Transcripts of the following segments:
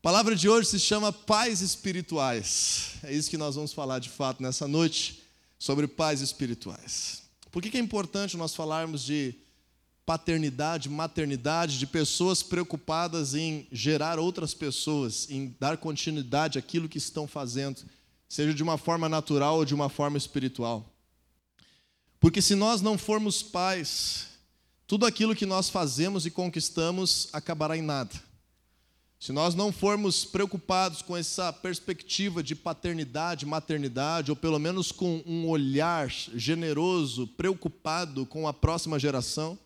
A palavra de hoje se chama pais espirituais. É isso que nós vamos falar de fato nessa noite, sobre pais espirituais. Por que é importante nós falarmos de paternidade, maternidade, de pessoas preocupadas em gerar outras pessoas, em dar continuidade àquilo que estão fazendo, seja de uma forma natural ou de uma forma espiritual? Porque se nós não formos pais, tudo aquilo que nós fazemos e conquistamos acabará em nada. Se nós não formos preocupados com essa perspectiva de paternidade, maternidade, ou pelo menos com um olhar generoso, preocupado com a próxima geração,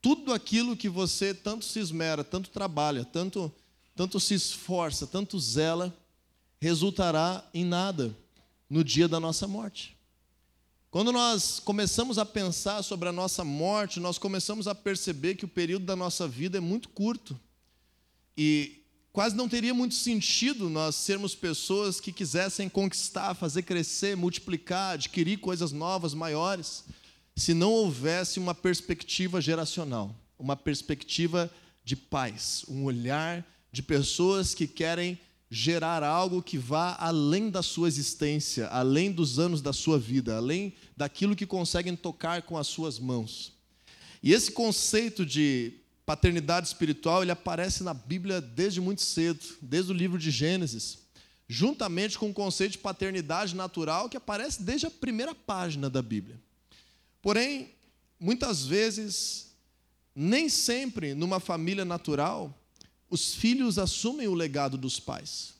tudo aquilo que você tanto se esmera, tanto trabalha, tanto, tanto se esforça, tanto zela, resultará em nada no dia da nossa morte. Quando nós começamos a pensar sobre a nossa morte, nós começamos a perceber que o período da nossa vida é muito curto. E quase não teria muito sentido nós sermos pessoas que quisessem conquistar, fazer crescer, multiplicar, adquirir coisas novas, maiores, se não houvesse uma perspectiva geracional, uma perspectiva de paz, um olhar de pessoas que querem gerar algo que vá além da sua existência, além dos anos da sua vida, além daquilo que conseguem tocar com as suas mãos. E esse conceito de paternidade espiritual, ele aparece na Bíblia desde muito cedo, desde o livro de Gênesis, juntamente com o conceito de paternidade natural que aparece desde a primeira página da Bíblia. Porém, muitas vezes, nem sempre numa família natural, os filhos assumem o legado dos pais.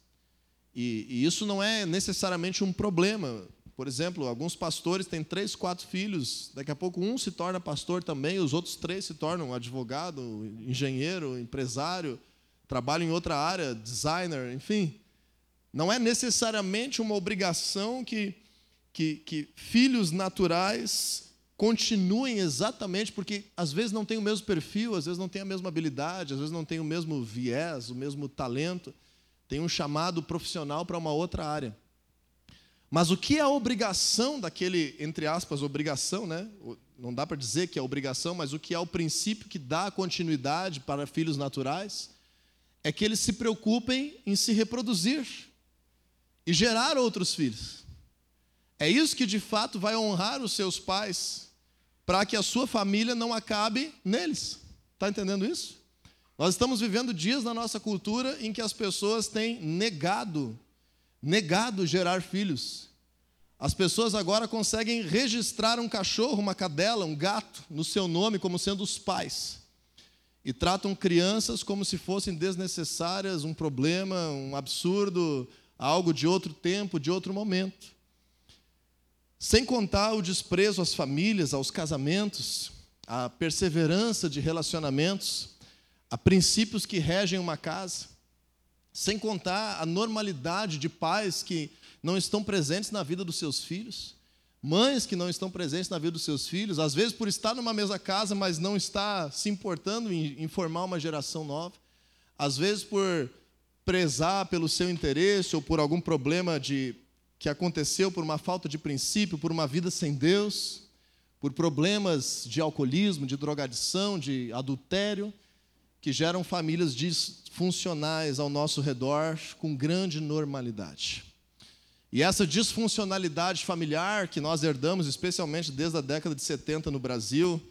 E, e isso não é necessariamente um problema. Por exemplo, alguns pastores têm três, quatro filhos, daqui a pouco um se torna pastor também, os outros três se tornam advogado, engenheiro, empresário, trabalham em outra área, designer, enfim. Não é necessariamente uma obrigação que, que, que filhos naturais continuem exatamente, porque às vezes não tem o mesmo perfil, às vezes não tem a mesma habilidade, às vezes não tem o mesmo viés, o mesmo talento, tem um chamado profissional para uma outra área. Mas o que é a obrigação daquele, entre aspas, obrigação, né? Não dá para dizer que é obrigação, mas o que é o princípio que dá continuidade para filhos naturais é que eles se preocupem em se reproduzir e gerar outros filhos. É isso que de fato vai honrar os seus pais, para que a sua família não acabe neles. Está entendendo isso? Nós estamos vivendo dias na nossa cultura em que as pessoas têm negado negado gerar filhos. As pessoas agora conseguem registrar um cachorro, uma cadela, um gato no seu nome como sendo os pais. E tratam crianças como se fossem desnecessárias, um problema, um absurdo, algo de outro tempo, de outro momento. Sem contar o desprezo às famílias, aos casamentos, a perseverança de relacionamentos, a princípios que regem uma casa. Sem contar a normalidade de pais que não estão presentes na vida dos seus filhos, mães que não estão presentes na vida dos seus filhos, às vezes por estar numa mesma casa, mas não está se importando em, formar uma geração nova, às vezes por prezar pelo seu interesse ou por algum problema de que aconteceu por uma falta de princípio, por uma vida sem Deus, por problemas de alcoolismo, de drogadição, de adultério, que geram famílias disfuncionais ao nosso redor com grande normalidade. E essa disfuncionalidade familiar que nós herdamos, especialmente desde a década de 70 no Brasil,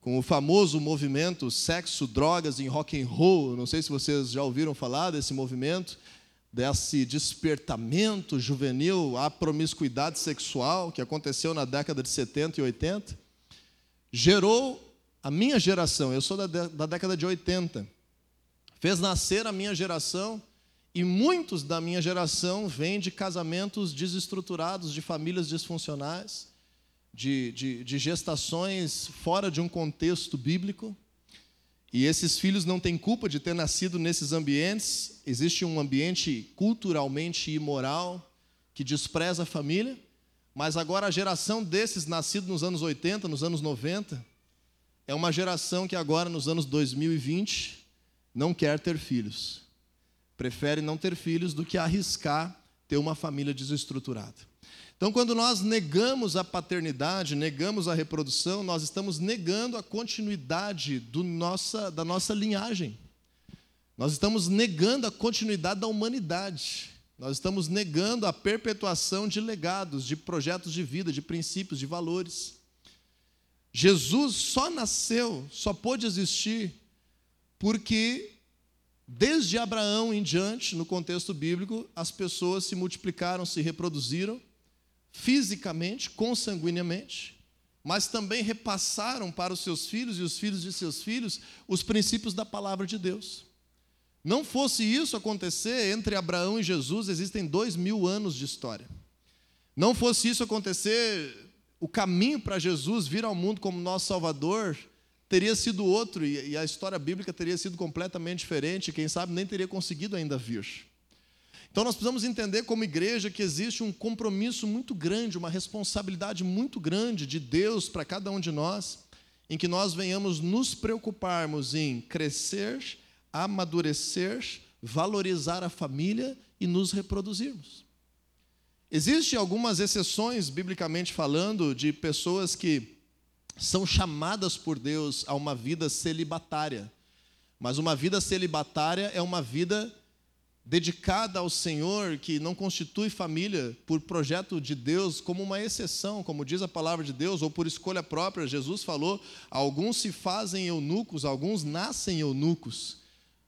com o famoso movimento sexo, drogas em rock and roll, não sei se vocês já ouviram falar desse movimento, desse despertamento juvenil à promiscuidade sexual que aconteceu na década de 70 e 80, gerou a minha geração, eu sou da, da década de 80, fez nascer a minha geração e muitos da minha geração vêm de casamentos desestruturados, de famílias disfuncionais, de, de, de gestações fora de um contexto bíblico. E esses filhos não têm culpa de ter nascido nesses ambientes. Existe um ambiente culturalmente imoral que despreza a família, mas agora a geração desses nascidos nos anos 80, nos anos 90, é uma geração que agora, nos anos 2020, não quer ter filhos. Prefere não ter filhos do que arriscar ter uma família desestruturada. Então, quando nós negamos a paternidade, negamos a reprodução, nós estamos negando a continuidade nossa, da nossa linhagem. Nós estamos negando a continuidade da humanidade. Nós estamos negando a perpetuação de legados, de projetos de vida, de princípios, de valores. Jesus só nasceu, só pôde existir, porque desde Abraão em diante, no contexto bíblico, as pessoas se multiplicaram, se reproduziram fisicamente, consanguineamente, mas também repassaram para os seus filhos e os filhos de seus filhos os princípios da palavra de Deus. Não fosse isso acontecer entre Abraão e Jesus, existem dois mil anos de história. Não fosse isso acontecer, o caminho para Jesus vir ao mundo como nosso Salvador teria sido outro e a história bíblica teria sido completamente diferente. Quem sabe nem teria conseguido ainda vir. Então nós precisamos entender como igreja que existe um compromisso muito grande, uma responsabilidade muito grande de Deus para cada um de nós, em que nós venhamos nos preocuparmos em crescer, amadurecer, valorizar a família e nos reproduzirmos. Existem algumas exceções, biblicamente falando, de pessoas que são chamadas por Deus a uma vida celibatária. Mas uma vida celibatária é uma vida dedicada ao Senhor, que não constitui família por projeto de Deus, como uma exceção, como diz a palavra de Deus, ou por escolha própria. Jesus falou: alguns se fazem eunucos, alguns nascem eunucos,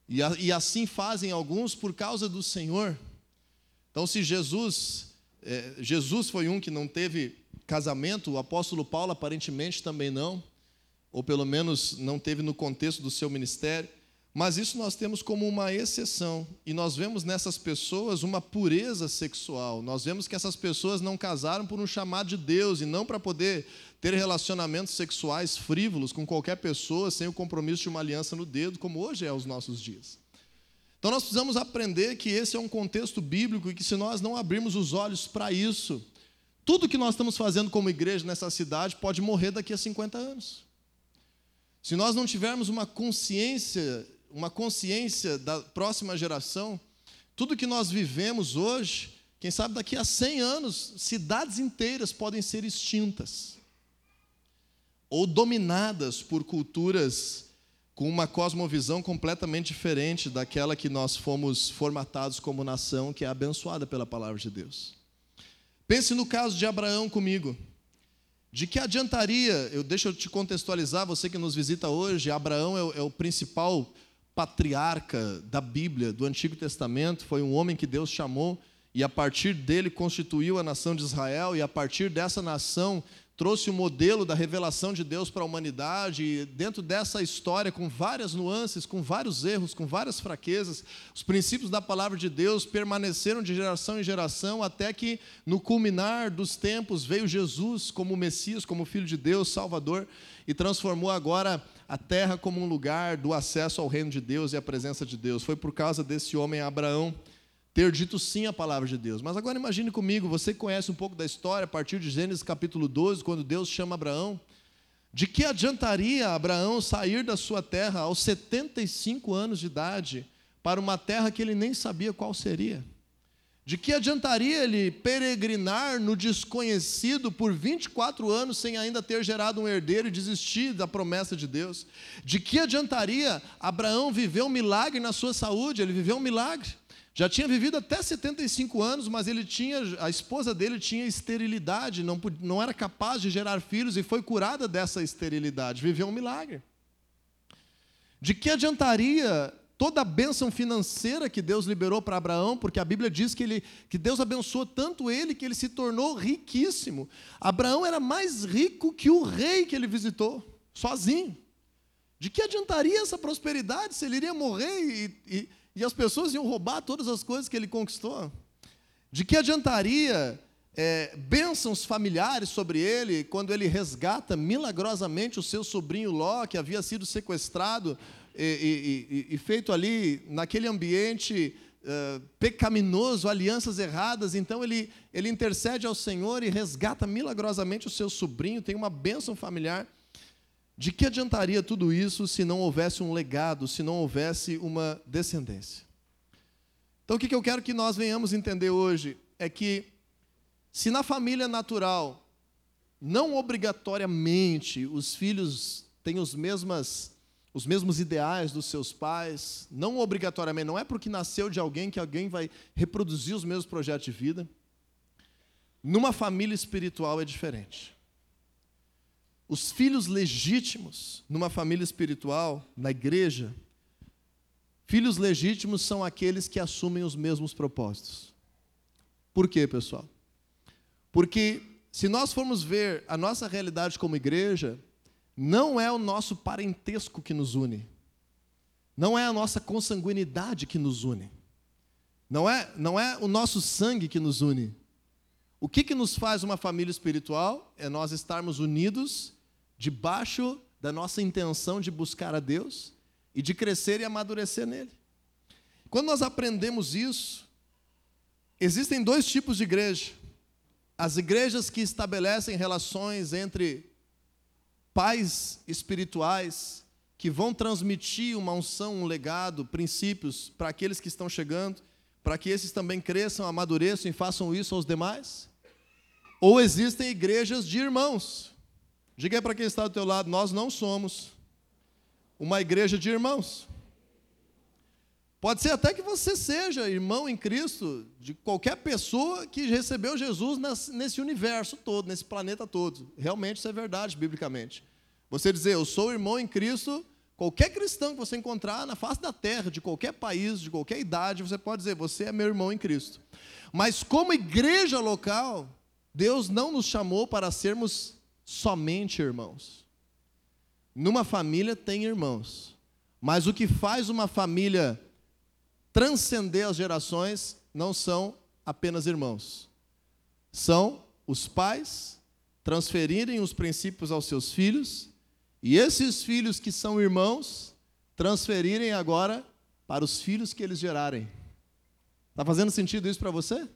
e, e assim fazem alguns por causa do Senhor. Então, se Jesus, é, Jesus foi um que não teve casamento, o apóstolo Paulo aparentemente também não, ou pelo menos não teve no contexto do seu ministério. Mas isso nós temos como uma exceção, e nós vemos nessas pessoas uma pureza sexual. Nós vemos que essas pessoas não casaram por um chamado de Deus e não para poder ter relacionamentos sexuais frívolos com qualquer pessoa sem o compromisso de uma aliança no dedo, como hoje é os nossos dias. Então nós precisamos aprender que esse é um contexto bíblico e que se nós não abrirmos os olhos para isso, tudo que nós estamos fazendo como igreja nessa cidade pode morrer daqui a 50 anos. Se nós não tivermos uma consciência uma consciência da próxima geração, tudo que nós vivemos hoje, quem sabe daqui a 100 anos, cidades inteiras podem ser extintas ou dominadas por culturas com uma cosmovisão completamente diferente daquela que nós fomos formatados como nação, que é abençoada pela palavra de Deus. Pense no caso de Abraão comigo. De que adiantaria, eu deixa eu te contextualizar, você que nos visita hoje, Abraão é o, é o principal patriarca da Bíblia, do Antigo Testamento, foi um homem que Deus chamou e a partir dele constituiu a nação de Israel e a partir dessa nação trouxe o modelo da revelação de Deus para a humanidade e dentro dessa história com várias nuances, com vários erros, com várias fraquezas, os princípios da palavra de Deus permaneceram de geração em geração até que no culminar dos tempos veio Jesus como Messias, como filho de Deus, Salvador e transformou agora a terra como um lugar do acesso ao reino de Deus e à presença de Deus. Foi por causa desse homem Abraão ter dito sim à palavra de Deus. Mas agora imagine comigo, você conhece um pouco da história a partir de Gênesis capítulo 12, quando Deus chama Abraão. De que adiantaria Abraão sair da sua terra aos 75 anos de idade para uma terra que ele nem sabia qual seria? De que adiantaria ele peregrinar no desconhecido por 24 anos sem ainda ter gerado um herdeiro e desistir da promessa de Deus? De que adiantaria Abraão viver um milagre na sua saúde? Ele viveu um milagre. Já tinha vivido até 75 anos, mas ele tinha, a esposa dele tinha esterilidade, não, não era capaz de gerar filhos e foi curada dessa esterilidade. Viveu um milagre. De que adiantaria toda a bênção financeira que Deus liberou para Abraão, porque a Bíblia diz que, ele, que Deus abençoou tanto ele que ele se tornou riquíssimo. Abraão era mais rico que o rei que ele visitou, sozinho. De que adiantaria essa prosperidade se ele iria morrer e, e, e as pessoas iam roubar todas as coisas que ele conquistou? De que adiantaria é, bênçãos familiares sobre ele quando ele resgata milagrosamente o seu sobrinho Ló, que havia sido sequestrado e, e, e feito ali naquele ambiente uh, pecaminoso, alianças erradas, então ele, ele intercede ao Senhor e resgata milagrosamente o seu sobrinho, tem uma bênção familiar. De que adiantaria tudo isso se não houvesse um legado, se não houvesse uma descendência? Então, o que eu quero que nós venhamos entender hoje é que, se na família natural, não obrigatoriamente os filhos têm os mesmas os mesmos ideais dos seus pais, não obrigatoriamente, não é porque nasceu de alguém que alguém vai reproduzir os mesmos projetos de vida. Numa família espiritual é diferente. Os filhos legítimos numa família espiritual, na igreja, filhos legítimos são aqueles que assumem os mesmos propósitos. Por quê, pessoal? Porque se nós formos ver a nossa realidade como igreja, não é o nosso parentesco que nos une. Não é a nossa consanguinidade que nos une. Não é, não é o nosso sangue que nos une. O que, que nos faz uma família espiritual? É nós estarmos unidos debaixo da nossa intenção de buscar a Deus e de crescer e amadurecer nele. Quando nós aprendemos isso, existem dois tipos de igreja. As igrejas que estabelecem relações entre pais espirituais que vão transmitir uma unção, um legado, princípios para aqueles que estão chegando, para que esses também cresçam, amadureçam e façam isso aos demais? Ou existem igrejas de irmãos? Diga para quem está do teu lado, nós não somos uma igreja de irmãos. Pode ser até que você seja irmão em Cristo de qualquer pessoa que recebeu Jesus nesse universo todo, nesse planeta todo. Realmente isso é verdade, biblicamente. Você dizer, eu sou irmão em Cristo, qualquer cristão que você encontrar na face da terra, de qualquer país, de qualquer idade, você pode dizer, você é meu irmão em Cristo. Mas como igreja local, Deus não nos chamou para sermos somente irmãos. Numa família tem irmãos, mas o que faz uma família transcender as gerações não são apenas irmãos. São os pais transferirem os princípios aos seus filhos e esses filhos que são irmãos transferirem agora para os filhos que eles gerarem. Está fazendo sentido isso para você?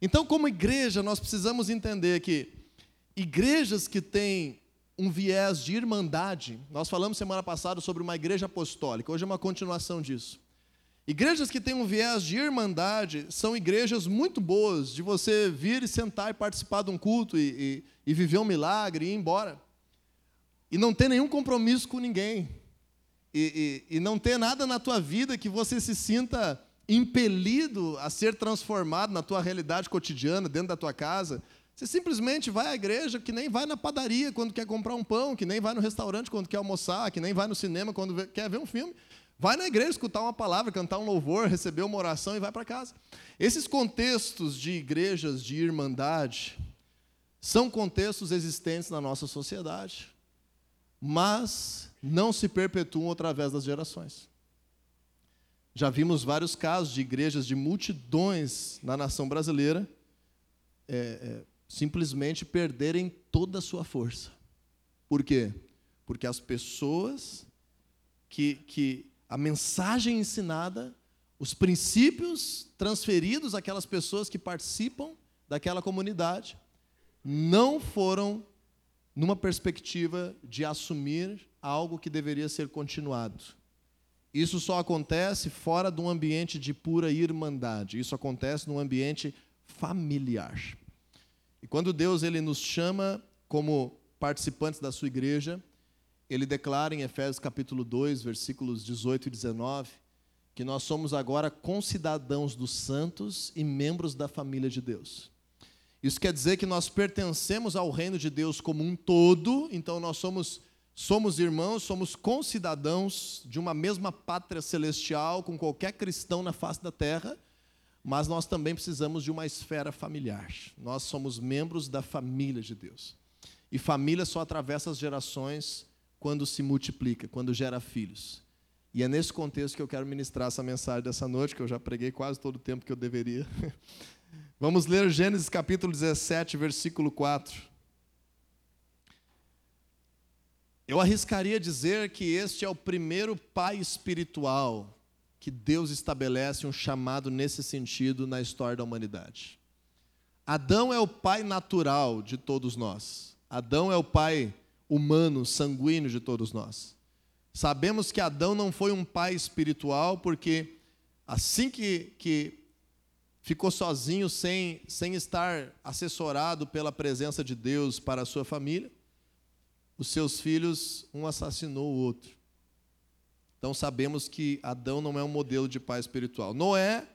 Então, como igreja, nós precisamos entender que igrejas que têm um viés de irmandade, nós falamos semana passada sobre uma igreja apostólica, hoje é uma continuação disso. Igrejas que têm um viés de irmandade são igrejas muito boas de você vir e sentar e participar de um culto e, e, e viver um milagre e ir embora. E não ter nenhum compromisso com ninguém. E, e, não ter nada na tua vida que você se sinta impelido a ser transformado na tua realidade cotidiana, dentro da tua casa. Você simplesmente vai à igreja que nem vai na padaria quando quer comprar um pão, que nem vai no restaurante quando quer almoçar, que nem vai no cinema quando quer ver um filme. Vai na igreja escutar uma palavra, cantar um louvor, receber uma oração e vai para casa. Esses contextos de igrejas de irmandade são contextos existentes na nossa sociedade, mas não se perpetuam através das gerações. Já vimos vários casos de igrejas de multidões na nação brasileira é, é, simplesmente perderem toda a sua força. Por quê? Porque as pessoas que, que a mensagem ensinada, os princípios transferidos àquelas pessoas que participam daquela comunidade, não foram numa perspectiva de assumir algo que deveria ser continuado. Isso só acontece fora de um ambiente de pura irmandade. Isso acontece num ambiente familiar. E quando Deus ele nos chama como participantes da sua igreja, ele declara em Efésios capítulo 2, versículos 18 e 19, que nós somos agora concidadãos dos santos e membros da família de Deus. Isso quer dizer que nós pertencemos ao reino de Deus como um todo, então nós somos somos irmãos, somos concidadãos de uma mesma pátria celestial com qualquer cristão na face da terra, mas nós também precisamos de uma esfera familiar. Nós somos membros da família de Deus. E família só atravessa as gerações quando se multiplica, quando gera filhos. E é nesse contexto que eu quero ministrar essa mensagem dessa noite, que eu já preguei quase todo o tempo que eu deveria. Vamos ler Gênesis capítulo 17, versículo 4. Eu arriscaria dizer que este é o primeiro pai espiritual que Deus estabelece um chamado nesse sentido na história da humanidade. Adão é o pai natural de todos nós. Adão é o pai humano, sanguíneo de todos nós. Sabemos que Adão não foi um pai espiritual, porque assim que, que ficou sozinho, sem, sem estar assessorado pela presença de Deus para a sua família, os seus filhos, um assassinou o outro. Então sabemos que Adão não é um modelo de pai espiritual. Noé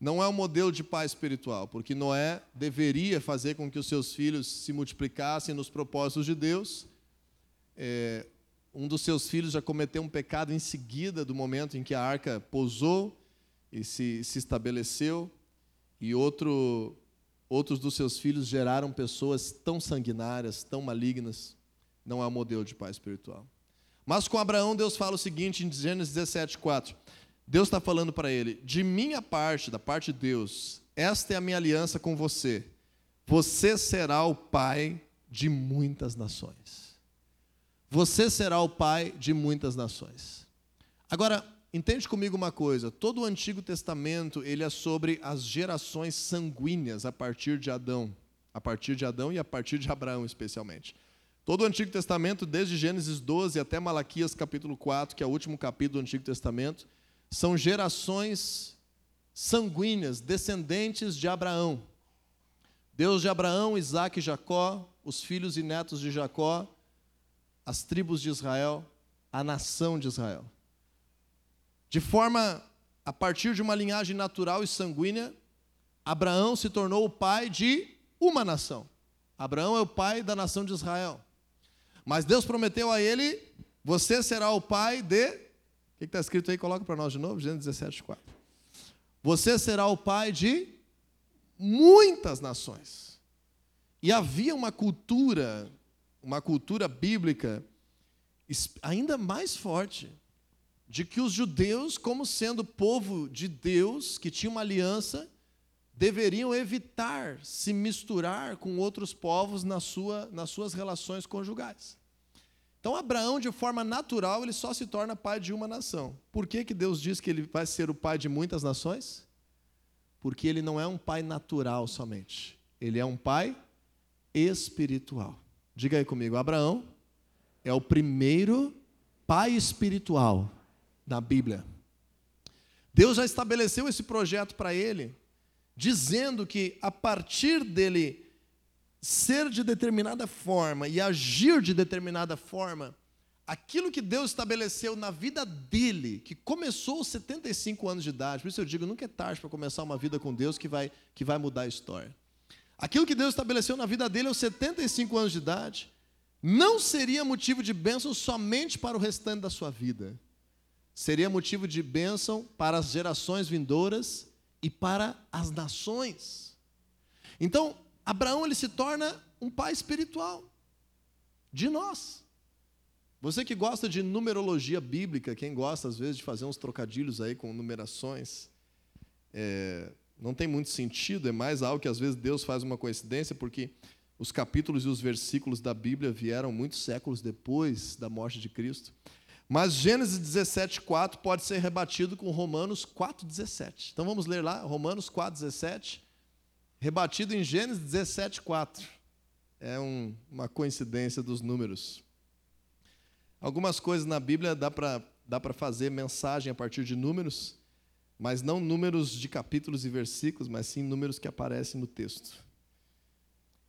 não é um modelo de pai espiritual, porque Noé deveria fazer com que os seus filhos se multiplicassem nos propósitos de Deus. É, um dos seus filhos já cometeu um pecado em seguida do momento em que a arca pousou e se, se estabeleceu, e outro, outros dos seus filhos geraram pessoas tão sanguinárias, tão malignas. Não é um modelo de pai espiritual. Mas com Abraão, Deus fala o seguinte em Gênesis 17, 4. Deus está falando para ele: de minha parte, da parte de Deus, esta é a minha aliança com você. Você será o pai de muitas nações. Você será o pai de muitas nações. Agora, entende comigo uma coisa: todo o Antigo Testamento ele é sobre as gerações sanguíneas a partir de Adão, a partir de Adão e a partir de Abraão, especialmente. Todo o Antigo Testamento, desde Gênesis 12 até Malaquias capítulo 4, que é o último capítulo do Antigo Testamento, são gerações sanguíneas, descendentes de Abraão. Deus de Abraão, Isaac e Jacó, os filhos e netos de Jacó, as tribos de Israel, a nação de Israel. De forma, a partir de uma linhagem natural e sanguínea, Abraão se tornou o pai de uma nação. Abraão é o pai da nação de Israel. Mas Deus prometeu a ele: você será o pai de. O que está escrito aí? Coloca para nós de novo, Gênesis 17, 4. Você será o pai de muitas nações. E havia uma cultura, uma cultura bíblica ainda mais forte, de que os judeus, como sendo povo de Deus, que tinha uma aliança, deveriam evitar se misturar com outros povos na sua, nas suas relações conjugais. Então, Abraão, de forma natural, ele só se torna pai de uma nação. Por que, que Deus diz que ele vai ser o pai de muitas nações? Porque ele não é um pai natural somente. Ele é um pai espiritual. Diga aí comigo, Abraão é o primeiro pai espiritual da Bíblia. Deus já estabeleceu esse projeto para ele dizendo que a partir dele ser de determinada forma e agir de determinada forma, aquilo que Deus estabeleceu na vida dele, que começou aos 75 anos de idade, por isso eu digo, nunca é tarde para começar uma vida com Deus que vai, que vai mudar a história. Aquilo que Deus estabeleceu na vida dele aos 75 anos de idade, não seria motivo de bênção somente para o restante da sua vida. Seria motivo de bênção para as gerações vindouras e para as nações. Então, Abraão ele se torna um pai espiritual de nós. Você que gosta de numerologia bíblica, quem gosta às vezes de fazer uns trocadilhos aí com numerações, é, não tem muito sentido, é mais algo que às vezes Deus faz uma coincidência, porque os capítulos e os versículos da Bíblia vieram muitos séculos depois da morte de Cristo. Mas Gênesis 17:4 pode ser rebatido com Romanos 4:17. Então vamos ler lá, Romanos 4:17, rebatido em Gênesis 17:4. É um, uma coincidência dos números. Algumas coisas na Bíblia dá para dá para fazer mensagem a partir de números, mas não números de capítulos e versículos, mas sim números que aparecem no texto.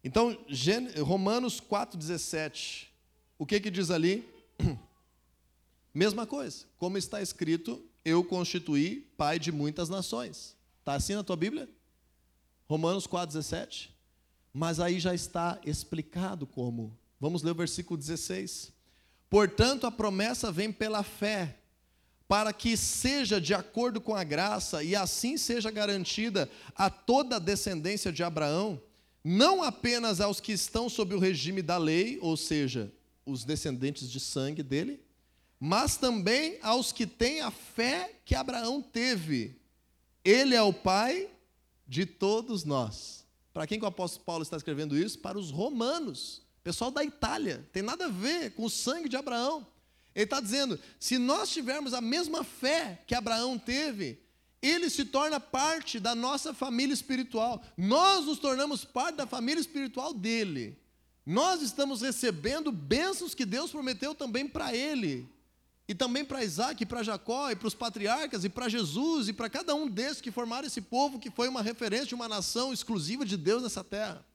Então, Romanos 4,17, o que que diz ali? Mesma coisa, como está escrito, eu constituí pai de muitas nações. Está assim na tua Bíblia? Romanos 4,17. Mas aí já está explicado como. Vamos ler o versículo 16. Portanto, a promessa vem pela fé, para que seja de acordo com a graça e assim seja garantida a toda a descendência de Abraão, não apenas aos que estão sob o regime da lei, ou seja, os descendentes de sangue dele, mas também aos que têm a fé que Abraão teve. Ele é o pai de todos nós. Para quem que o apóstolo Paulo está escrevendo isso? Para os romanos, pessoal da Itália. Tem nada a ver com o sangue de Abraão. Ele está dizendo: se nós tivermos a mesma fé que Abraão teve, ele se torna parte da nossa família espiritual. Nós nos tornamos parte da família espiritual dele. Nós estamos recebendo bênçãos que Deus prometeu também para ele. E também para Isaac, e para Jacó, e para os patriarcas, e para Jesus, e para cada um desses que formaram esse povo que foi uma referência de uma nação exclusiva de Deus nessa terra.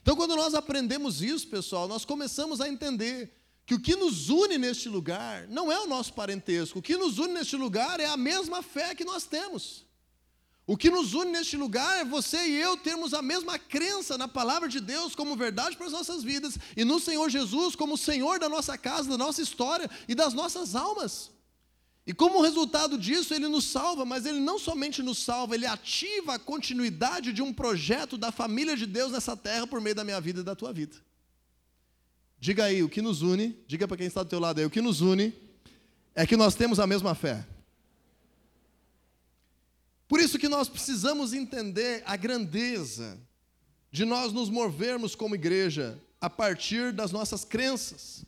Então, quando nós aprendemos isso, pessoal, nós começamos a entender que o que nos une neste lugar não é o nosso parentesco, o que nos une neste lugar é a mesma fé que nós temos. O que nos une neste lugar é você e eu termos a mesma crença na palavra de Deus como verdade para as nossas vidas e no Senhor Jesus como Senhor da nossa casa, da nossa história e das nossas almas. E como resultado disso, ele nos salva, mas ele não somente nos salva, ele ativa a continuidade de um projeto da família de Deus nessa terra por meio da minha vida e da tua vida. Diga aí, o que nos une, diga para quem está do teu lado aí, o que nos une é que nós temos a mesma fé. Por isso que nós precisamos entender a grandeza de nós nos movermos como igreja a partir das nossas crenças.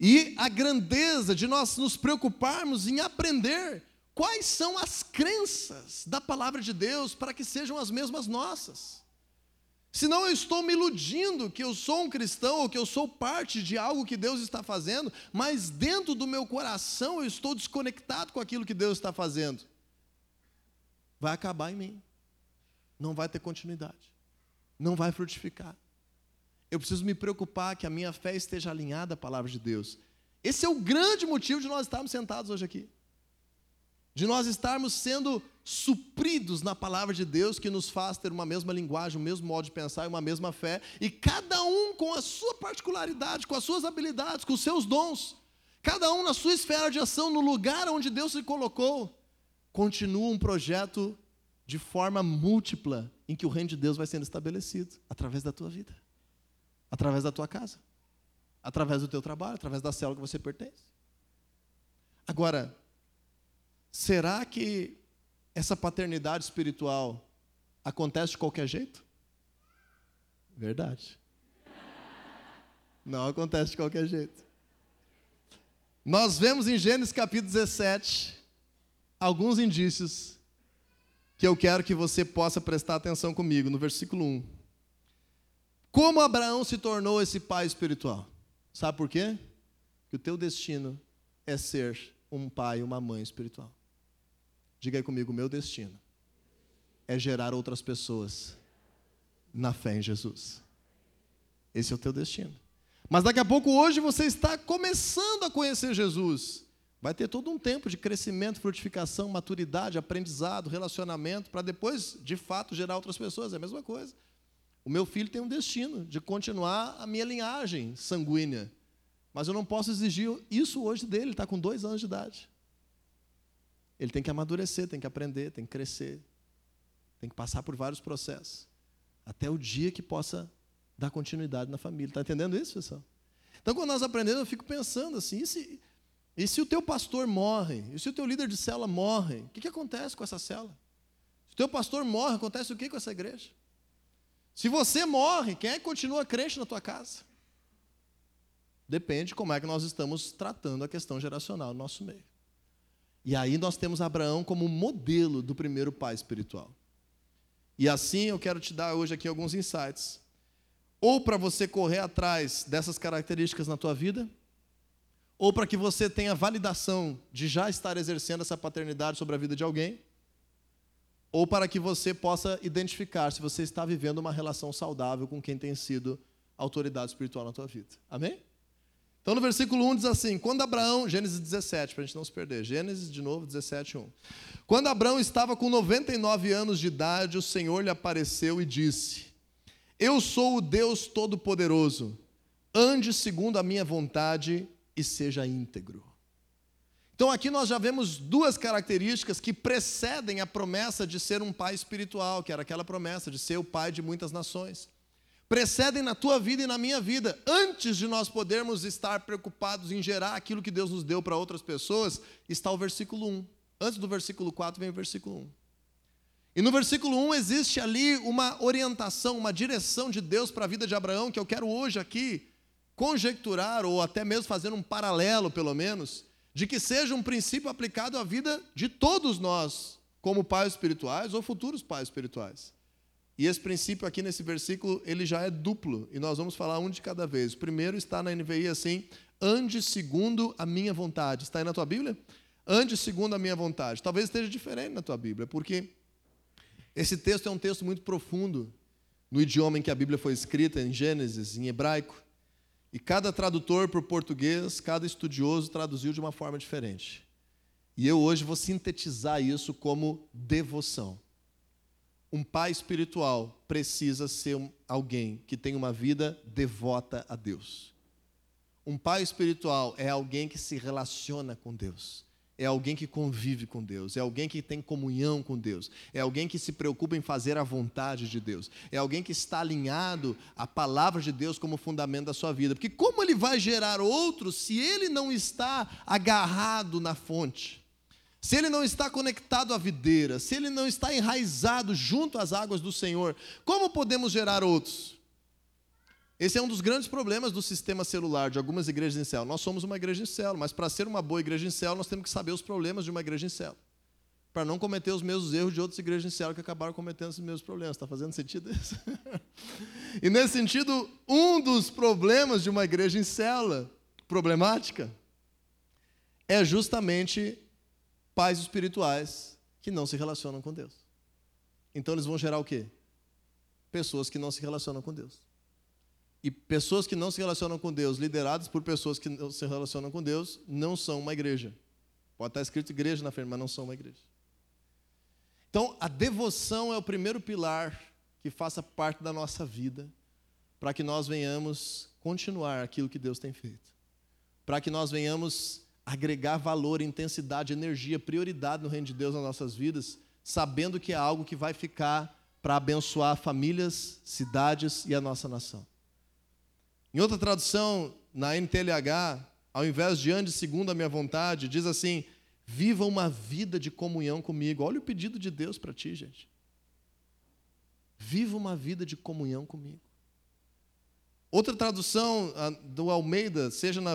E a grandeza de nós nos preocuparmos em aprender quais são as crenças da palavra de Deus para que sejam as mesmas nossas. Senão eu estou me iludindo que eu sou um cristão ou que eu sou parte de algo que Deus está fazendo, mas dentro do meu coração eu estou desconectado com aquilo que Deus está fazendo. Vai acabar em mim. Não vai ter continuidade. Não vai frutificar. Eu preciso me preocupar que a minha fé esteja alinhada à palavra de Deus. Esse é o grande motivo de nós estarmos sentados hoje aqui. De nós estarmos sendo supridos na palavra de Deus, que nos faz ter uma mesma linguagem, o mesmo modo de pensar e uma mesma fé, e cada um com a sua particularidade, com as suas habilidades, com os seus dons, cada um na sua esfera de ação, no lugar onde Deus se colocou, continua um projeto de forma múltipla em que o reino de Deus vai sendo estabelecido através da tua vida através da tua casa, através do teu trabalho, através da célula que você pertence. Agora, será que essa paternidade espiritual acontece de qualquer jeito? Verdade. Não acontece de qualquer jeito. Nós vemos em Gênesis capítulo 17 alguns indícios que eu quero que você possa prestar atenção comigo no versículo 1. Como Abraão se tornou esse pai espiritual? Sabe por quê? Que o teu destino é ser um pai, uma mãe espiritual. Diga aí comigo, meu destino é gerar outras pessoas na fé em Jesus. Esse é o teu destino. Mas daqui a pouco, hoje, você está começando a conhecer Jesus. Vai ter todo um tempo de crescimento, frutificação, maturidade, aprendizado, relacionamento, para depois, de fato, gerar outras pessoas. É a mesma coisa. O meu filho tem um destino de continuar a minha linhagem sanguínea. Mas eu não posso exigir isso hoje dele, ele está com dois anos de idade. Ele tem que amadurecer, tem que aprender, tem que crescer, tem que passar por vários processos, até o dia que possa dar continuidade na família. Está entendendo isso, pessoal? Então, quando nós aprendemos, eu fico pensando assim: e se, e se o teu pastor morre? E se o teu líder de cela morre? O que, que acontece com essa cela? Se o teu pastor morre, acontece o que com essa igreja? Se você morre, quem é que continua crente na tua casa? Depende de como é que nós estamos tratando a questão geracional no nosso meio. E aí nós temos Abraão como modelo do primeiro pai espiritual. E assim eu quero te dar hoje aqui alguns insights. Ou para você correr atrás dessas características na tua vida, ou para que você tenha validação de já estar exercendo essa paternidade sobre a vida de alguém, ou para que você possa identificar se você está vivendo uma relação saudável com quem tem sido autoridade espiritual na tua vida. Amém? Então no versículo 1 diz assim: Quando Abraão, Gênesis 17, para a gente não se perder, Gênesis de novo 17, 1. Quando Abraão estava com 99 anos de idade, o Senhor lhe apareceu e disse: Eu sou o Deus Todo-Poderoso, ande segundo a minha vontade e seja íntegro. Então aqui nós já vemos duas características que precedem a promessa de ser um pai espiritual, que era aquela promessa de ser o pai de muitas nações. Precedem na tua vida e na minha vida. Antes de nós podermos estar preocupados em gerar aquilo que Deus nos deu para outras pessoas, está o versículo 1. Antes do versículo 4 vem o versículo 1. E no versículo 1 existe ali uma orientação, uma direção de Deus para a vida de Abraão, que eu quero hoje aqui conjecturar, ou até mesmo fazer um paralelo, pelo menos, de que seja um princípio aplicado à vida de todos nós, como pais espirituais ou futuros pais espirituais. E esse princípio aqui nesse versículo, ele já é duplo, e nós vamos falar um de cada vez. O primeiro está na NVI assim: ande segundo a minha vontade. Está aí na tua Bíblia? Ande segundo a minha vontade. Talvez esteja diferente na tua Bíblia, porque esse texto é um texto muito profundo no idioma em que a Bíblia foi escrita, em Gênesis, em hebraico. E cada tradutor para o português, cada estudioso traduziu de uma forma diferente. E eu hoje vou sintetizar isso como devoção. Um pai espiritual precisa ser alguém que tem uma vida devota a Deus. Um pai espiritual é alguém que se relaciona com Deus é alguém que convive com Deus, é alguém que tem comunhão com Deus, é alguém que se preocupa em fazer a vontade de Deus, é alguém que está alinhado à palavra de Deus como fundamento da sua vida. Porque como ele vai gerar outros se ele não está agarrado na fonte? Se ele não está conectado à videira, se ele não está enraizado junto às águas do Senhor, como podemos gerar outros? Esse é um dos grandes problemas do sistema celular de algumas igrejas em célula. Nós somos uma igreja em célula, mas para ser uma boa igreja em célula, nós temos que saber os problemas de uma igreja em célula. Para não cometer os mesmos erros de outras igrejas em célula que acabaram cometendo os mesmos problemas. Está fazendo sentido isso? e nesse sentido, um dos problemas de uma igreja em célula, problemática, é justamente pais espirituais que não se relacionam com Deus. Então eles vão gerar o quê? Pessoas que não se relacionam com Deus. E pessoas que não se relacionam com Deus, lideradas por pessoas que não se relacionam com Deus, não são uma igreja. Pode estar escrito igreja na frente, mas não são uma igreja. Então, a devoção é o primeiro pilar que faça parte da nossa vida, para que nós venhamos continuar aquilo que Deus tem feito. Para que nós venhamos agregar valor, intensidade, energia, prioridade no reino de Deus nas nossas vidas, sabendo que é algo que vai ficar para abençoar famílias, cidades e a nossa nação. Em outra tradução, na NTLH, ao invés de ande segundo a minha vontade, diz assim: viva uma vida de comunhão comigo. Olha o pedido de Deus para ti, gente. Viva uma vida de comunhão comigo. Outra tradução do Almeida, seja na,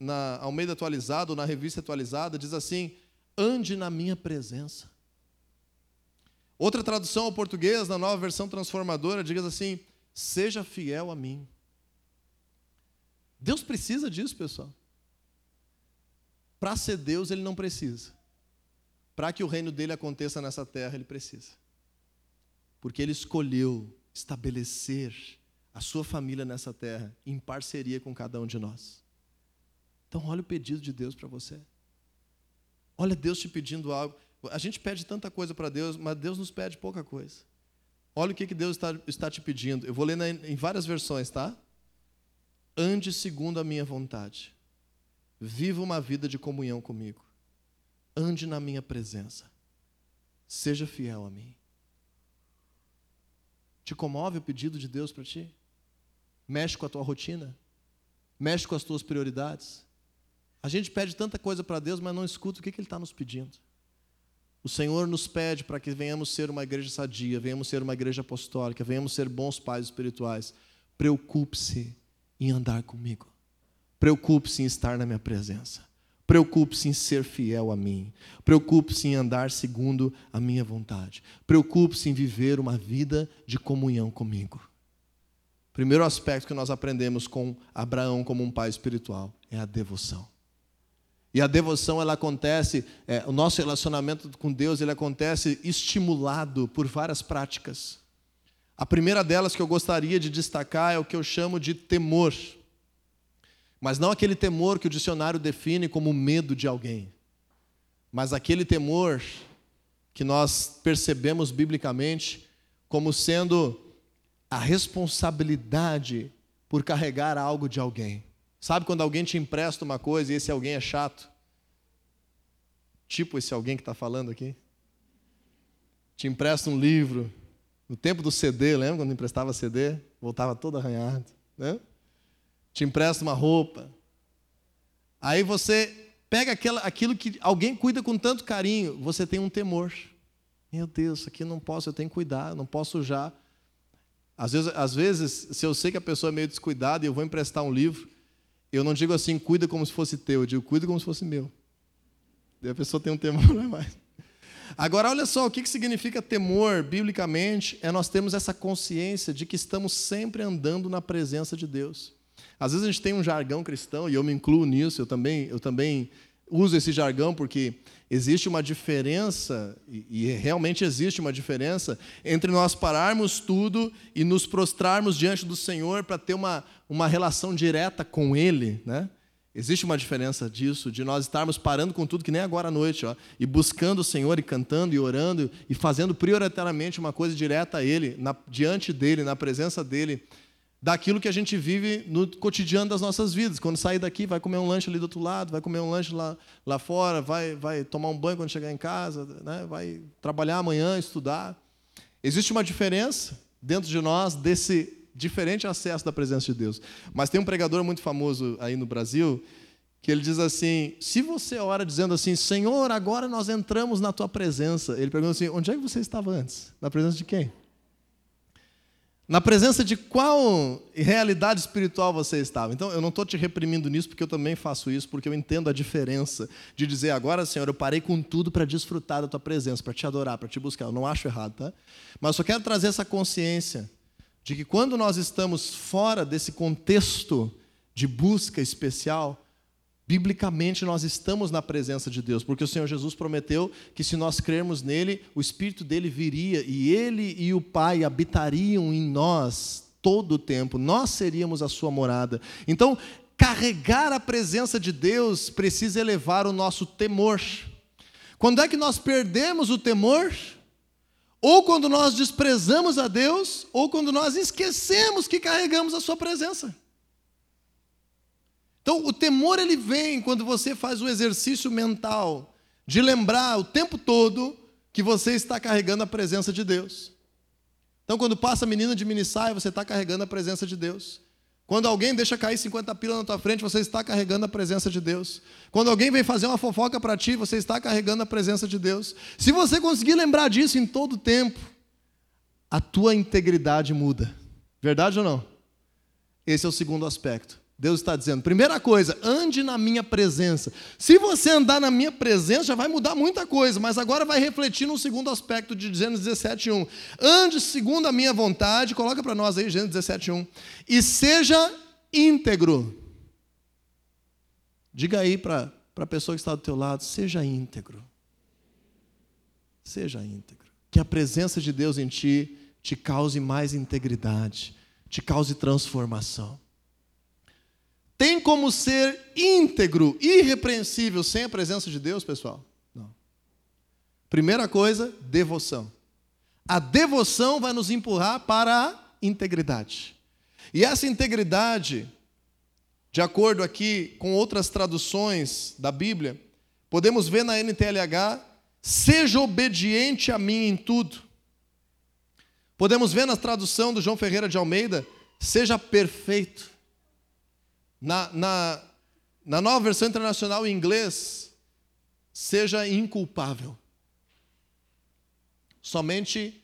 na Almeida atualizada ou na revista atualizada, diz assim: ande na minha presença. Outra tradução ao português, na nova versão transformadora, diz assim: seja fiel a mim. Deus precisa disso, pessoal. Para ser Deus, ele não precisa. Para que o reino dele aconteça nessa terra, ele precisa. Porque ele escolheu estabelecer a sua família nessa terra em parceria com cada um de nós. Então, olha o pedido de Deus para você. Olha Deus te pedindo algo. A gente pede tanta coisa para Deus, mas Deus nos pede pouca coisa. Olha o que, que Deus está, te pedindo. Eu vou ler em várias versões, tá? Ande segundo a minha vontade. Viva uma vida de comunhão comigo. Ande na minha presença. Seja fiel a mim. Te comove o pedido de Deus para ti? Mexe com a tua rotina? Mexe com as tuas prioridades? A gente pede tanta coisa para Deus, mas não escuta o que, que Ele está nos pedindo. O Senhor nos pede para que venhamos ser uma igreja sadia, venhamos ser uma igreja apostólica, venhamos ser bons pais espirituais. Preocupe-se em andar comigo. Preocupe-se em estar na minha presença. Preocupe-se em ser fiel a mim. Preocupe-se em andar segundo a minha vontade. Preocupe-se em viver uma vida de comunhão comigo. Primeiro aspecto que nós aprendemos com Abraão como um pai espiritual é a devoção. E a devoção ela acontece, é, o nosso relacionamento com Deus ele acontece estimulado por várias práticas. A primeira delas que eu gostaria de destacar é o que eu chamo de temor. Mas não aquele temor que o dicionário define como medo de alguém, mas aquele temor que nós percebemos biblicamente como sendo a responsabilidade por carregar algo de alguém. Sabe quando alguém te empresta uma coisa e esse alguém é chato? Tipo esse alguém que está falando aqui. Te empresta um livro, no tempo do CD, lembra quando emprestava CD? Voltava todo arranhado. Né? Te empresta uma roupa. Aí você pega aquela, aquilo que alguém cuida com tanto carinho, você tem um temor. Meu Deus, isso aqui não posso, eu tenho que cuidar, não posso sujar. Às vezes, às vezes, se eu sei que a pessoa é meio descuidada e eu vou emprestar um livro, eu não digo assim, cuida como se fosse teu, eu digo, cuida como se fosse meu. E a pessoa tem um temor, não é mais. Agora, olha só, o que significa temor, biblicamente, é nós termos essa consciência de que estamos sempre andando na presença de Deus. Às vezes a gente tem um jargão cristão, e eu me incluo nisso, eu também, eu também uso esse jargão porque existe uma diferença, e, realmente existe uma diferença, entre nós pararmos tudo e nos prostrarmos diante do Senhor para ter uma, uma relação direta com Ele, né? Existe uma diferença disso, de nós estarmos parando com tudo, que nem agora à noite, ó, e buscando o Senhor, e cantando, e orando, e fazendo prioritariamente uma coisa direta a Ele, na, diante dEle, na presença dEle, daquilo que a gente vive no cotidiano das nossas vidas. Quando sair daqui, vai comer um lanche ali do outro lado, vai comer um lanche lá, lá fora, vai, vai tomar um banho quando chegar em casa, né, vai trabalhar amanhã, estudar. Existe uma diferença dentro de nós desse diferente acesso da presença de Deus. Mas tem um pregador muito famoso aí no Brasil que ele diz assim: se você ora dizendo assim, Senhor, agora nós entramos na tua presença, ele pergunta assim: onde é que você estava antes? Na presença de quem? Na presença de qual realidade espiritual você estava? Então, eu não estou te reprimindo nisso, porque eu também faço isso, porque eu entendo a diferença de dizer, agora, Senhor, eu parei com tudo para desfrutar da tua presença, para te adorar, para te buscar. Eu não acho errado, tá? Mas eu só quero trazer essa consciência de que quando nós estamos fora desse contexto de busca especial, biblicamente nós estamos na presença de Deus, porque o Senhor Jesus prometeu que se nós crermos nele, o Espírito dele viria e ele e o Pai habitariam em nós todo o tempo, nós seríamos a sua morada. Então, carregar a presença de Deus precisa elevar o nosso temor. Quando é que nós perdemos o temor? Ou quando nós desprezamos a Deus, ou quando nós esquecemos que carregamos a Sua presença. Então, o temor ele vem quando você faz o exercício mental de lembrar o tempo todo que você está carregando a presença de Deus. Então, quando passa a menina de mini saia, você está carregando a presença de Deus. Quando alguém deixa cair 50 pilas na tua frente, você está carregando a presença de Deus. Quando alguém vem fazer uma fofoca para ti, você está carregando a presença de Deus. Se você conseguir lembrar disso em todo tempo, a tua integridade muda. Verdade ou não? Esse é o segundo aspecto. Deus está dizendo: primeira coisa, ande na minha presença. Se você andar na minha presença, já vai mudar muita coisa, mas agora vai refletir no segundo aspecto de Gênesis 17:1. Ande segundo a minha vontade, coloca para nós aí Gênesis 17:1. E seja íntegro. Diga aí para a pessoa que está do teu lado, seja íntegro. Seja íntegro. Que a presença de Deus em ti te cause mais integridade, te cause transformação. Tem como ser íntegro, irrepreensível sem a presença de Deus, pessoal? Não. Primeira coisa, devoção. A devoção vai nos empurrar para a integridade. E essa integridade, de acordo aqui com outras traduções da Bíblia, podemos ver na NTLH: seja obediente a mim em tudo. Podemos ver na tradução do João Ferreira de Almeida: seja perfeito. Na, na, na nova versão internacional em inglês, seja inculpável. Somente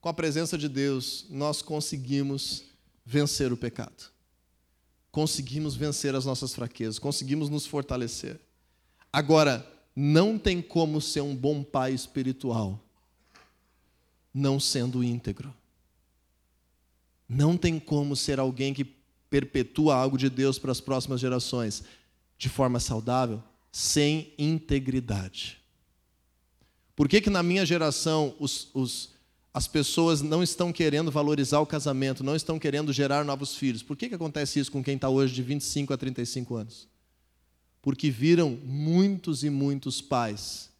com a presença de Deus nós conseguimos vencer o pecado. Conseguimos vencer as nossas fraquezas, conseguimos nos fortalecer. Agora, não tem como ser um bom pai espiritual não sendo íntegro. Não tem como ser alguém que perpetua algo de Deus para as próximas gerações de forma saudável, sem integridade. Por que, que na minha geração os, os, as pessoas não estão querendo valorizar o casamento, não estão querendo gerar novos filhos? Por que, que acontece isso com quem está hoje de 25 a 35 anos? Porque viram muitos e muitos pais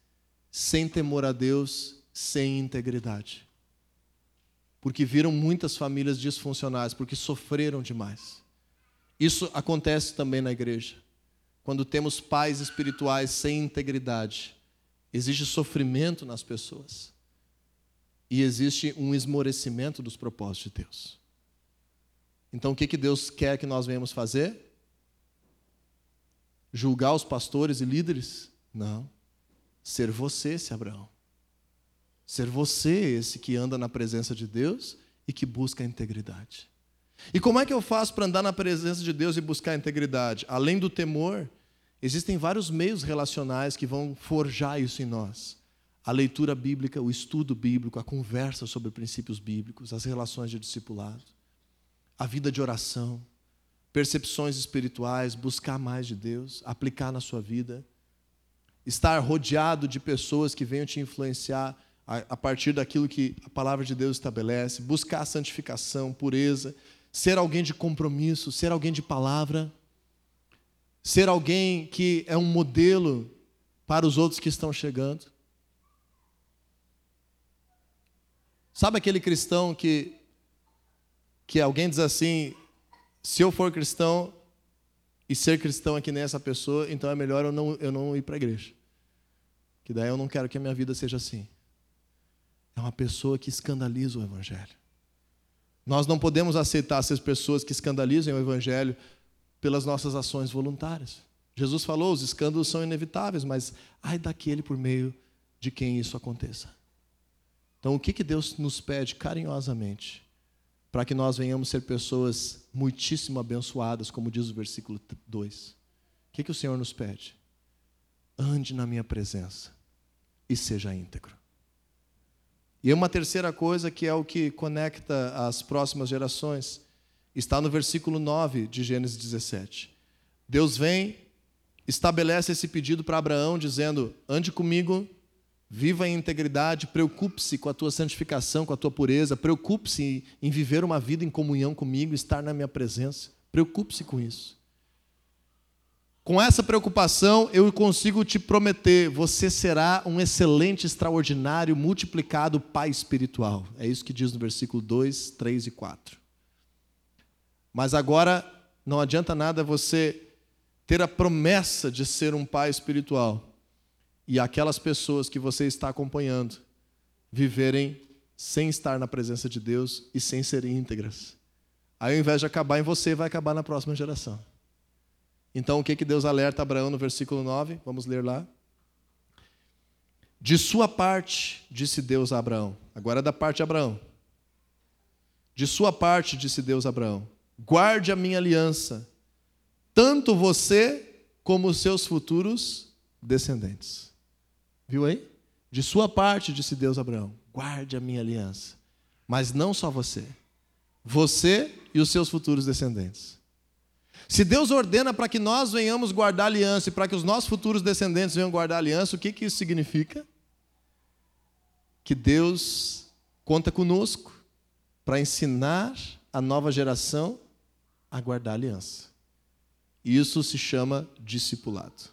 sem temor a Deus, sem integridade. Porque viram muitas famílias disfuncionais, porque sofreram demais. Isso acontece também na igreja. Quando temos pais espirituais sem integridade, existe sofrimento nas pessoas. E existe um esmorecimento dos propósitos de Deus. Então, o que, que Deus quer que nós venhamos fazer? Julgar os pastores e líderes? Não. Ser você esse Abraão. Ser você esse que anda na presença de Deus e que busca a integridade. E como é que eu faço para andar na presença de Deus e buscar integridade? Além do temor, existem vários meios relacionais que vão forjar isso em nós. A leitura bíblica, o estudo bíblico, a conversa sobre princípios bíblicos, as relações de discipulado, a vida de oração, percepções espirituais, buscar mais de Deus, aplicar na sua vida. estar rodeado de pessoas que venham te influenciar a, partir daquilo que a palavra de Deus estabelece, buscar santificação, pureza, ser alguém de compromisso, ser alguém de palavra, ser alguém que é um modelo para os outros que estão chegando. Sabe aquele cristão que que alguém diz assim: se eu for cristão e ser cristão aqui nessa pessoa, então é melhor eu não, eu não ir para a igreja. Que daí eu não quero que a minha vida seja assim. É uma pessoa que escandaliza o Evangelho. Nós não podemos aceitar essas pessoas que escandalizam o Evangelho pelas nossas ações voluntárias. Jesus falou: os escândalos são inevitáveis, mas ai daquele por meio de quem isso aconteça. Então, o que, que Deus nos pede carinhosamente? Para que nós venhamos ser pessoas muitíssimo abençoadas, como diz o versículo 2. O que, que o Senhor nos pede? Ande na minha presença e seja íntegro. E uma terceira coisa que é o que conecta as próximas gerações, está no versículo 9 de Gênesis 17. Deus vem, estabelece esse pedido para Abraão, dizendo: ande comigo, viva em integridade, preocupe-se com a tua santificação, com a tua pureza, preocupe-se em viver uma vida em comunhão comigo, estar na minha presença. Preocupe-se com isso. Com essa preocupação, eu consigo te prometer: você será um excelente, extraordinário, multiplicado pai espiritual. É isso que diz no versículo 2, 3 e 4. Mas agora, não adianta nada você ter a promessa de ser um pai espiritual e aquelas pessoas que você está acompanhando viverem sem estar na presença de Deus e sem serem íntegras. Aí, ao invés de acabar em você, vai acabar na próxima geração. Então, o que, que Deus alerta Abraão no versículo 9? Vamos ler lá. De sua parte, disse Deus a Abraão. Agora é da parte de Abraão. De sua parte, disse Deus a Abraão: guarde a minha aliança, tanto você como os seus futuros descendentes. Viu aí? De sua parte, disse Deus a Abraão: guarde a minha aliança. Mas não só você, você e os seus futuros descendentes. Se Deus ordena para que nós venhamos guardar aliança e para que os nossos futuros descendentes venham guardar aliança, o que, que isso significa? Que Deus conta conosco para ensinar a nova geração a guardar aliança. Isso se chama discipulado.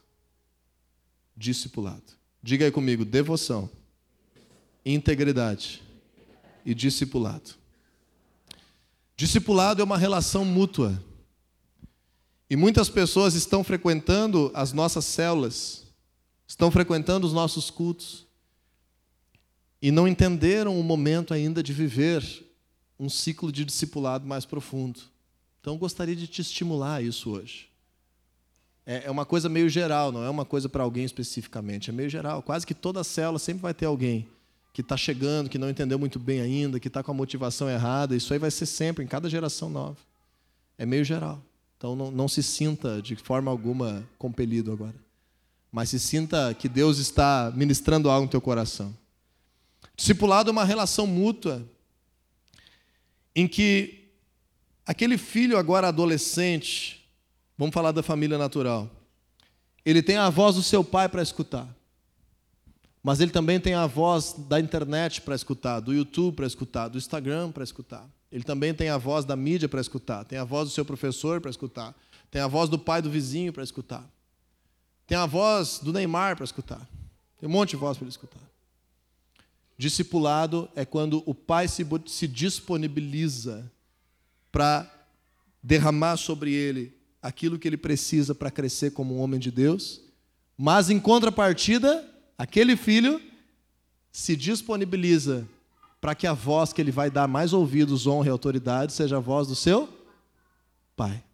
Discipulado. Diga aí comigo: devoção, integridade e discipulado. Discipulado é uma relação mútua. E muitas pessoas estão frequentando as nossas células, estão frequentando os nossos cultos, e não entenderam o momento ainda de viver um ciclo de discipulado mais profundo. Então, gostaria de te estimular a isso hoje. É, é uma coisa meio geral, não é uma coisa para alguém especificamente, é meio geral. Quase que toda célula sempre vai ter alguém que está chegando, que não entendeu muito bem ainda, que está com a motivação errada. Isso aí vai ser sempre, em cada geração nova. É meio geral. Então não, não se sinta de forma alguma compelido agora. Mas se sinta que Deus está ministrando algo no teu coração. Discipulado é uma relação mútua em que aquele filho agora adolescente, vamos falar da família natural, ele tem a voz do seu pai para escutar. Mas ele também tem a voz da internet para escutar, do YouTube para escutar, do Instagram para escutar. Ele também tem a voz da mídia para escutar, tem a voz do seu professor para escutar, tem a voz do pai do vizinho para escutar, tem a voz do Neymar para escutar, tem um monte de voz para ele escutar. Discipulado é quando o pai se, se disponibiliza para derramar sobre ele aquilo que ele precisa para crescer como um homem de Deus, mas em contrapartida, aquele filho se disponibiliza para que a voz que ele vai dar mais ouvidos, honra e autoridade seja a voz do seu pai.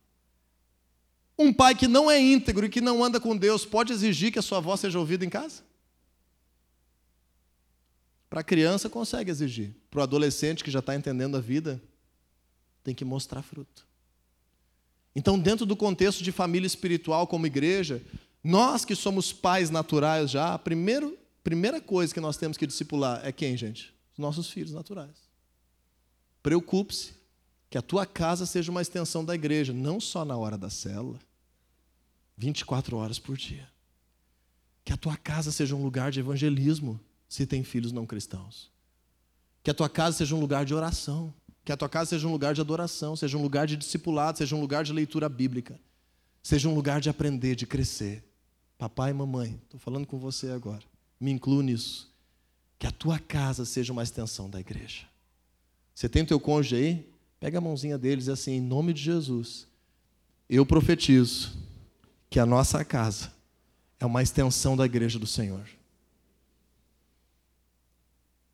Um pai que não é íntegro e que não anda com Deus pode exigir que a sua voz seja ouvida em casa? Para a criança, consegue exigir. Para o adolescente que já está entendendo a vida, tem que mostrar fruto. Então, dentro do contexto de família espiritual como igreja, nós que somos pais naturais já, a primeira coisa que nós temos que discipular é quem, gente? Os nossos filhos naturais. Preocupe-se que a tua casa seja uma extensão da igreja, não só na hora da célula, 24 horas por dia. Que a tua casa seja um lugar de evangelismo, se tem filhos não cristãos. Que a tua casa seja um lugar de oração. Que a tua casa seja um lugar de adoração, seja um lugar de discipulado, seja um lugar de leitura bíblica. Seja um lugar de aprender, de crescer. Papai e mamãe, estou falando com você agora. Me incluo nisso. Que a tua casa seja uma extensão da igreja. Você tem o teu cônjuge aí? Pega a mãozinha deles e assim, em nome de Jesus, eu profetizo que a nossa casa é uma extensão da igreja do Senhor.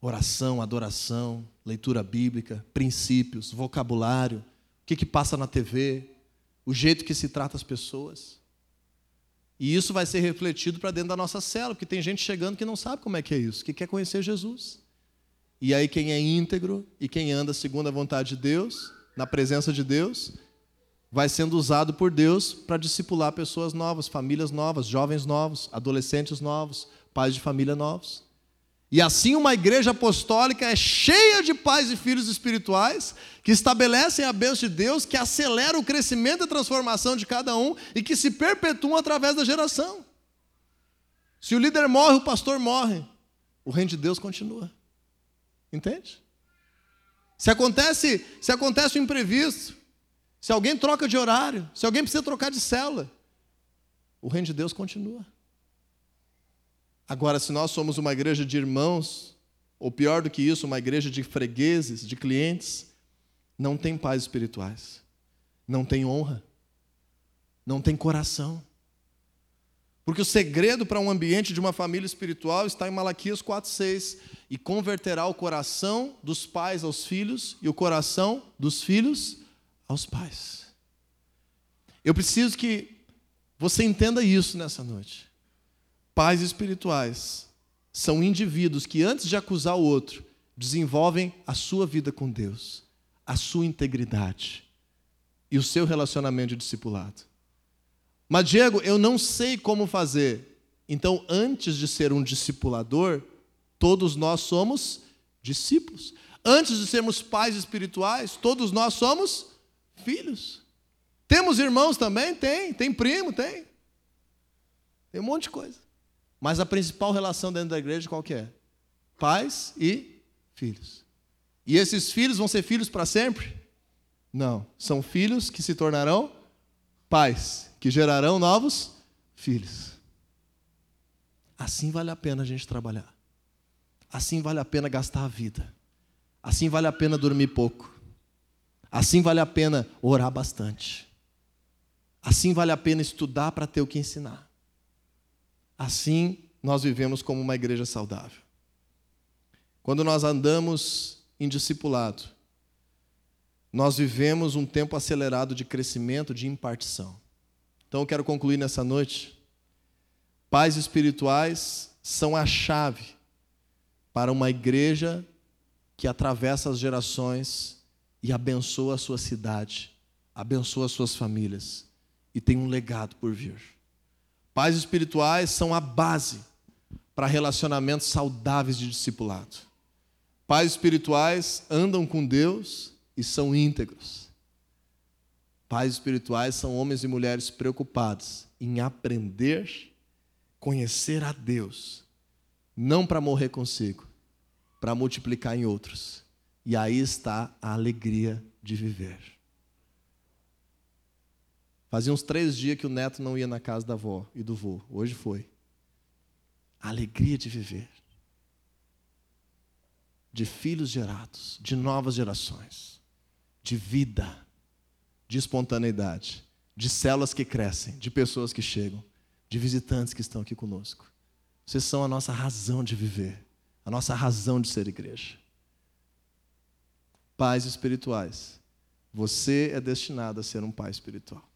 Oração, adoração, leitura bíblica, princípios, vocabulário, o que, que passa na TV, o jeito que se trata as pessoas. E isso vai ser refletido para dentro da nossa célula, porque tem gente chegando que não sabe como é que é isso, que quer conhecer Jesus. E aí, quem é íntegro e quem anda segundo a vontade de Deus, na presença de Deus, vai sendo usado por Deus para discipular pessoas novas, famílias novas, jovens novos, adolescentes novos, pais de família novos. E assim uma igreja apostólica é cheia de pais e filhos espirituais que estabelecem a bênção de Deus, que acelera o crescimento e a transformação de cada um e que se perpetuam através da geração. Se o líder morre, o pastor morre, o reino de Deus continua. Entende? Se acontece, se acontece um imprevisto, se alguém troca de horário, se alguém precisa trocar de célula, o reino de Deus continua. Agora, se nós somos uma igreja de irmãos, ou pior do que isso, uma igreja de fregueses, de clientes, não tem pais espirituais, não tem honra, não tem coração. Porque o segredo para um ambiente de uma família espiritual está em Malaquias 4,6. E converterá o coração dos pais aos filhos e o coração dos filhos aos pais. Eu preciso que você entenda isso nessa noite. Pais espirituais são indivíduos que, antes de acusar o outro, desenvolvem a sua vida com Deus, a sua integridade e o seu relacionamento de discipulado. Mas, Diego, eu não sei como fazer. Então, antes de ser um discipulador, todos nós somos discípulos. Antes de sermos pais espirituais, todos nós somos filhos. Temos irmãos também? Tem. Tem primo? Tem. Tem um monte de coisa. Mas a principal relação dentro da igreja qual que é? Pais e filhos. E esses filhos vão ser filhos para sempre? Não. São filhos que se tornarão pais, que gerarão novos filhos. Assim vale a pena a gente trabalhar. Assim vale a pena gastar a vida. Assim vale a pena dormir pouco. Assim vale a pena orar bastante. Assim vale a pena estudar para ter o que ensinar. Assim, nós vivemos como uma igreja saudável. Quando nós andamos em discipulado, nós vivemos um tempo acelerado de crescimento, de impartição. Então, eu quero concluir nessa noite. Pais espirituais são a chave para uma igreja que atravessa as gerações e abençoa a sua cidade, abençoa as suas famílias e tem um legado por vir. Pais espirituais são a base para relacionamentos saudáveis de discipulado. Pais espirituais andam com Deus e são íntegros. Pais espirituais são homens e mulheres preocupados em aprender, conhecer a Deus, não para morrer consigo, para multiplicar em outros. E aí está a alegria de viver. Fazia uns três dias que o neto não ia na casa da avó e do vô. Hoje foi. A alegria de viver. De filhos gerados, de novas gerações, de vida, de espontaneidade, de células que crescem, de pessoas que chegam, de visitantes que estão aqui conosco. Vocês são a nossa razão de viver, a nossa razão de ser igreja. Pais espirituais, você é destinado a ser um pai espiritual.